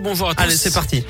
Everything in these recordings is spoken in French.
Bonjour à tous. Allez, c'est parti.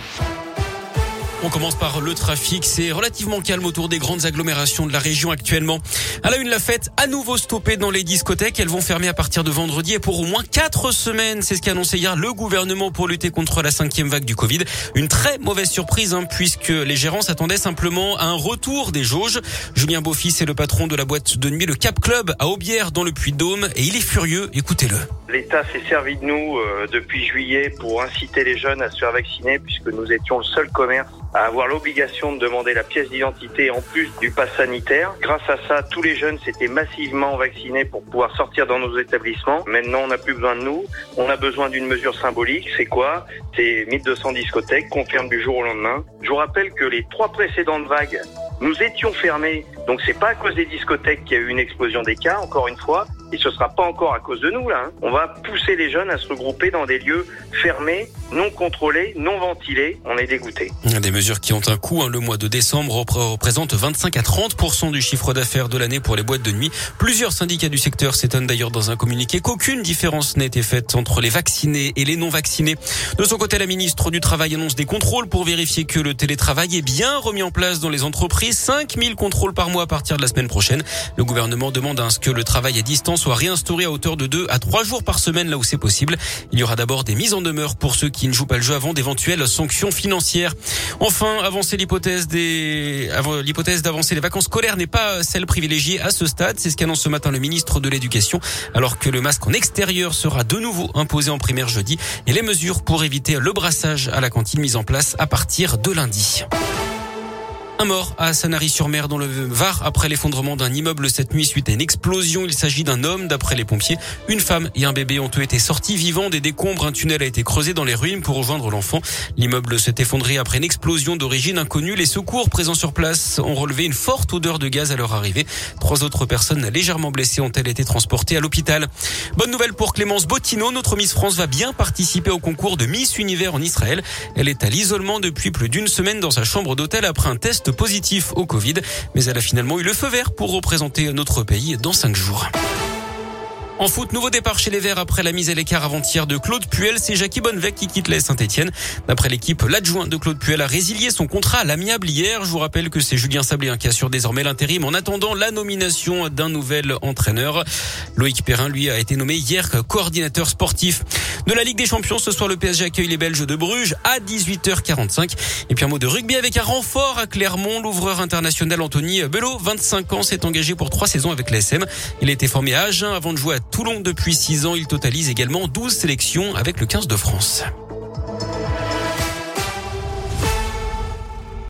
On commence par le trafic. C'est relativement calme autour des grandes agglomérations de la région actuellement. À la une, la fête à nouveau stoppée dans les discothèques. Elles vont fermer à partir de vendredi et pour au moins quatre semaines. C'est ce qu'a annoncé hier le gouvernement pour lutter contre la cinquième vague du Covid. Une très mauvaise surprise, hein, puisque les gérants s'attendaient simplement à un retour des jauges. Julien Beaufils est le patron de la boîte de nuit, le Cap Club, à Aubière, dans le Puy-de-Dôme, et il est furieux. Écoutez-le. L'État s'est servi de nous euh, depuis juillet pour inciter les jeunes à se faire vacciner, puisque nous étions le seul commerce à avoir l'obligation de demander la pièce d'identité en plus du pass sanitaire. Grâce à ça, tous les jeunes s'étaient massivement vaccinés pour pouvoir sortir dans nos établissements. Maintenant, on n'a plus besoin de nous. On a besoin d'une mesure symbolique. C'est quoi? C'est 1200 discothèques qu'on ferme du jour au lendemain. Je vous rappelle que les trois précédentes vagues, nous étions fermés. Donc c'est pas à cause des discothèques qu'il y a eu une explosion des cas, encore une fois et ce sera pas encore à cause de nous là. Hein. On va pousser les jeunes à se regrouper dans des lieux fermés, non contrôlés, non ventilés. On est dégoûté. Des mesures qui ont un coût. Hein. Le mois de décembre représente 25 à 30% du chiffre d'affaires de l'année pour les boîtes de nuit. Plusieurs syndicats du secteur s'étonnent d'ailleurs dans un communiqué qu'aucune différence n'a été faite entre les vaccinés et les non vaccinés. De son côté, la ministre du Travail annonce des contrôles pour vérifier que le télétravail est bien remis en place dans les entreprises. 5000 contrôles par mois à partir de la semaine prochaine. Le gouvernement demande à ce que le travail à distance soit réinstauré à hauteur de 2 à 3 jours par semaine là où c'est possible. Il y aura d'abord des mises en demeure pour ceux qui ne jouent pas le jeu avant d'éventuelles sanctions financières. Enfin, avancer l'hypothèse des l'hypothèse d'avancer les vacances scolaires n'est pas celle privilégiée à ce stade, c'est ce qu'annonce ce matin le ministre de l'Éducation alors que le masque en extérieur sera de nouveau imposé en primaire jeudi et les mesures pour éviter le brassage à la cantine mises en place à partir de lundi. Un mort à Sanary-sur-Mer dans le Var après l'effondrement d'un immeuble cette nuit suite à une explosion. Il s'agit d'un homme d'après les pompiers. Une femme et un bébé ont été sortis vivants des décombres. Un tunnel a été creusé dans les ruines pour rejoindre l'enfant. L'immeuble s'est effondré après une explosion d'origine inconnue. Les secours présents sur place ont relevé une forte odeur de gaz à leur arrivée. Trois autres personnes légèrement blessées ont-elles été transportées à l'hôpital. Bonne nouvelle pour Clémence Bottino. Notre Miss France va bien participer au concours de Miss Univers en Israël. Elle est à l'isolement depuis plus d'une semaine dans sa chambre d'hôtel après un test positif au Covid, mais elle a finalement eu le feu vert pour représenter notre pays dans cinq jours. En foot, nouveau départ chez les Verts après la mise à l'écart avant-hier de Claude Puel. C'est Jackie Bonnevec qui quitte les Saint-Etienne. D'après l'équipe, l'adjoint de Claude Puel a résilié son contrat à l'amiable hier. Je vous rappelle que c'est Julien Sablé qui assure désormais l'intérim en attendant la nomination d'un nouvel entraîneur. Loïc Perrin, lui, a été nommé hier coordinateur sportif de la Ligue des Champions. Ce soir, le PSG accueille les Belges de Bruges à 18h45. Et puis un mot de rugby avec un renfort à Clermont. L'ouvreur international Anthony Belot, 25 ans, s'est engagé pour trois saisons avec l'ASM. Il a été formé à Agen avant de jouer à Toulon depuis 6 ans. Il totalise également 12 sélections avec le 15 de France.